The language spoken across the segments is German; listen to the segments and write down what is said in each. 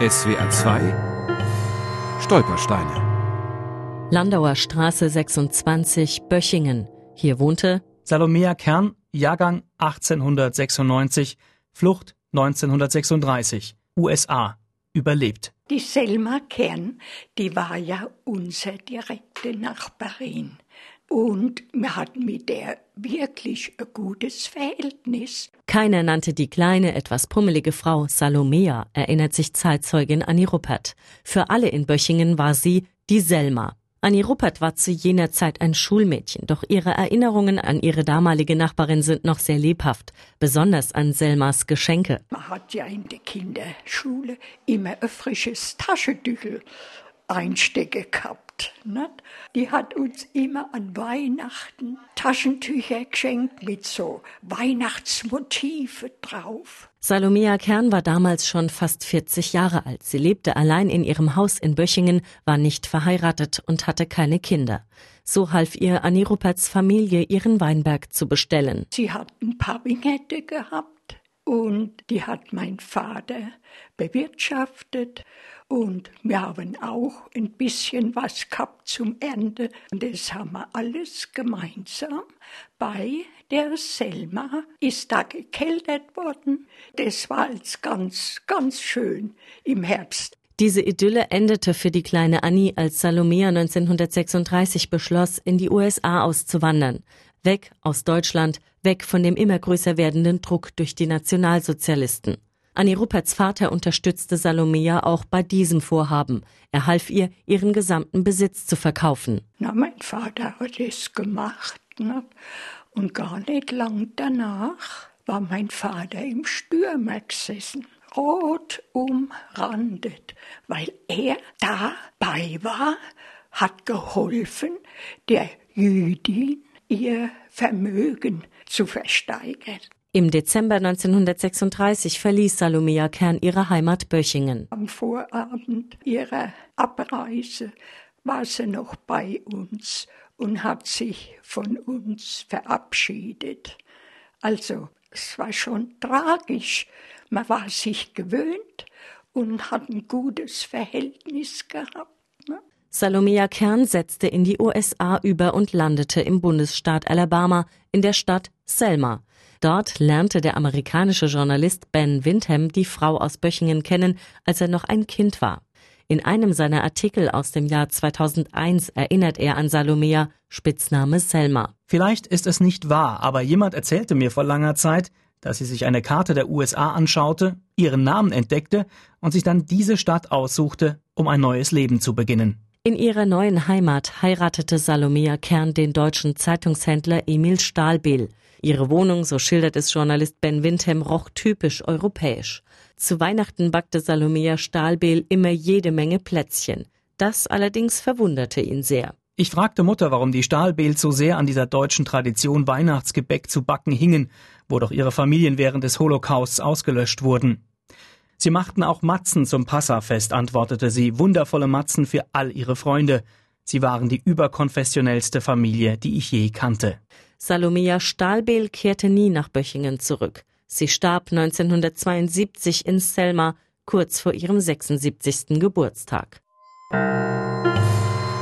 SWR 2 Stolpersteine. Landauer Straße 26, Böchingen. Hier wohnte Salomea Kern, Jahrgang 1896, Flucht 1936, USA, überlebt. Die Selma Kern, die war ja unsere direkte Nachbarin. Und wir hatten mit der wirklich ein gutes Verhältnis. Keiner nannte die kleine, etwas pummelige Frau Salomea, erinnert sich Zeitzeugin Annie Ruppert. Für alle in Böchingen war sie die Selma. Annie Ruppert war zu jener Zeit ein Schulmädchen, doch ihre Erinnerungen an ihre damalige Nachbarin sind noch sehr lebhaft, besonders an Selmas Geschenke. Man hat ja in der Kinderschule immer ein frisches Taschentüchel einstecken gehabt. Nicht? Die hat uns immer an Weihnachten Taschentücher geschenkt mit so Weihnachtsmotive drauf. Salomea Kern war damals schon fast 40 Jahre alt. Sie lebte allein in ihrem Haus in Böchingen, war nicht verheiratet und hatte keine Kinder. So half ihr Annie Rupperts Familie, ihren Weinberg zu bestellen. Sie hat ein paar Wingette gehabt und die hat mein Vater bewirtschaftet und wir haben auch ein bisschen was gehabt zum Ende. Und das haben wir alles gemeinsam bei der Selma ist da gekeltert worden. Das war als ganz, ganz schön im Herbst. Diese Idylle endete für die kleine Annie, als Salomea 1936 beschloss, in die USA auszuwandern. Weg aus Deutschland, weg von dem immer größer werdenden Druck durch die Nationalsozialisten. Annie Rupperts Vater unterstützte Salomea auch bei diesem Vorhaben. Er half ihr, ihren gesamten Besitz zu verkaufen. Na, mein Vater hat es gemacht. Ne? Und gar nicht lang danach war mein Vater im Stürmer gesessen, rot umrandet, weil er dabei war, hat geholfen, der Jüdin ihr Vermögen zu versteigern. Im Dezember 1936 verließ Salomea Kern ihre Heimat Böchingen. Am Vorabend ihrer Abreise war sie noch bei uns und hat sich von uns verabschiedet. Also es war schon tragisch. Man war sich gewöhnt und hat ein gutes Verhältnis gehabt. Ne? Salomea Kern setzte in die USA über und landete im Bundesstaat Alabama in der Stadt Selma. Dort lernte der amerikanische Journalist Ben Windham die Frau aus Böchingen kennen, als er noch ein Kind war. In einem seiner Artikel aus dem Jahr 2001 erinnert er an Salomea, Spitzname Selma. Vielleicht ist es nicht wahr, aber jemand erzählte mir vor langer Zeit, dass sie sich eine Karte der USA anschaute, ihren Namen entdeckte und sich dann diese Stadt aussuchte, um ein neues Leben zu beginnen. In ihrer neuen Heimat heiratete Salomea Kern den deutschen Zeitungshändler Emil Stahlbehl. Ihre Wohnung, so schildert es Journalist Ben Windham, roch typisch europäisch. Zu Weihnachten backte Salomea Stahlbehl immer jede Menge Plätzchen. Das allerdings verwunderte ihn sehr. Ich fragte Mutter, warum die Stahlbehls so sehr an dieser deutschen Tradition Weihnachtsgebäck zu backen hingen, wo doch ihre Familien während des Holocausts ausgelöscht wurden. Sie machten auch Matzen zum Passafest, antwortete sie, wundervolle Matzen für all ihre Freunde. Sie waren die überkonfessionellste Familie, die ich je kannte. Salomea Stahlbehl kehrte nie nach Böchingen zurück. Sie starb 1972 in Selma, kurz vor ihrem 76. Geburtstag.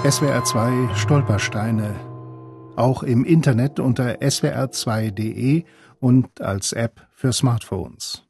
SWR 2 Stolpersteine. Auch im Internet unter swr2.de und als App für Smartphones.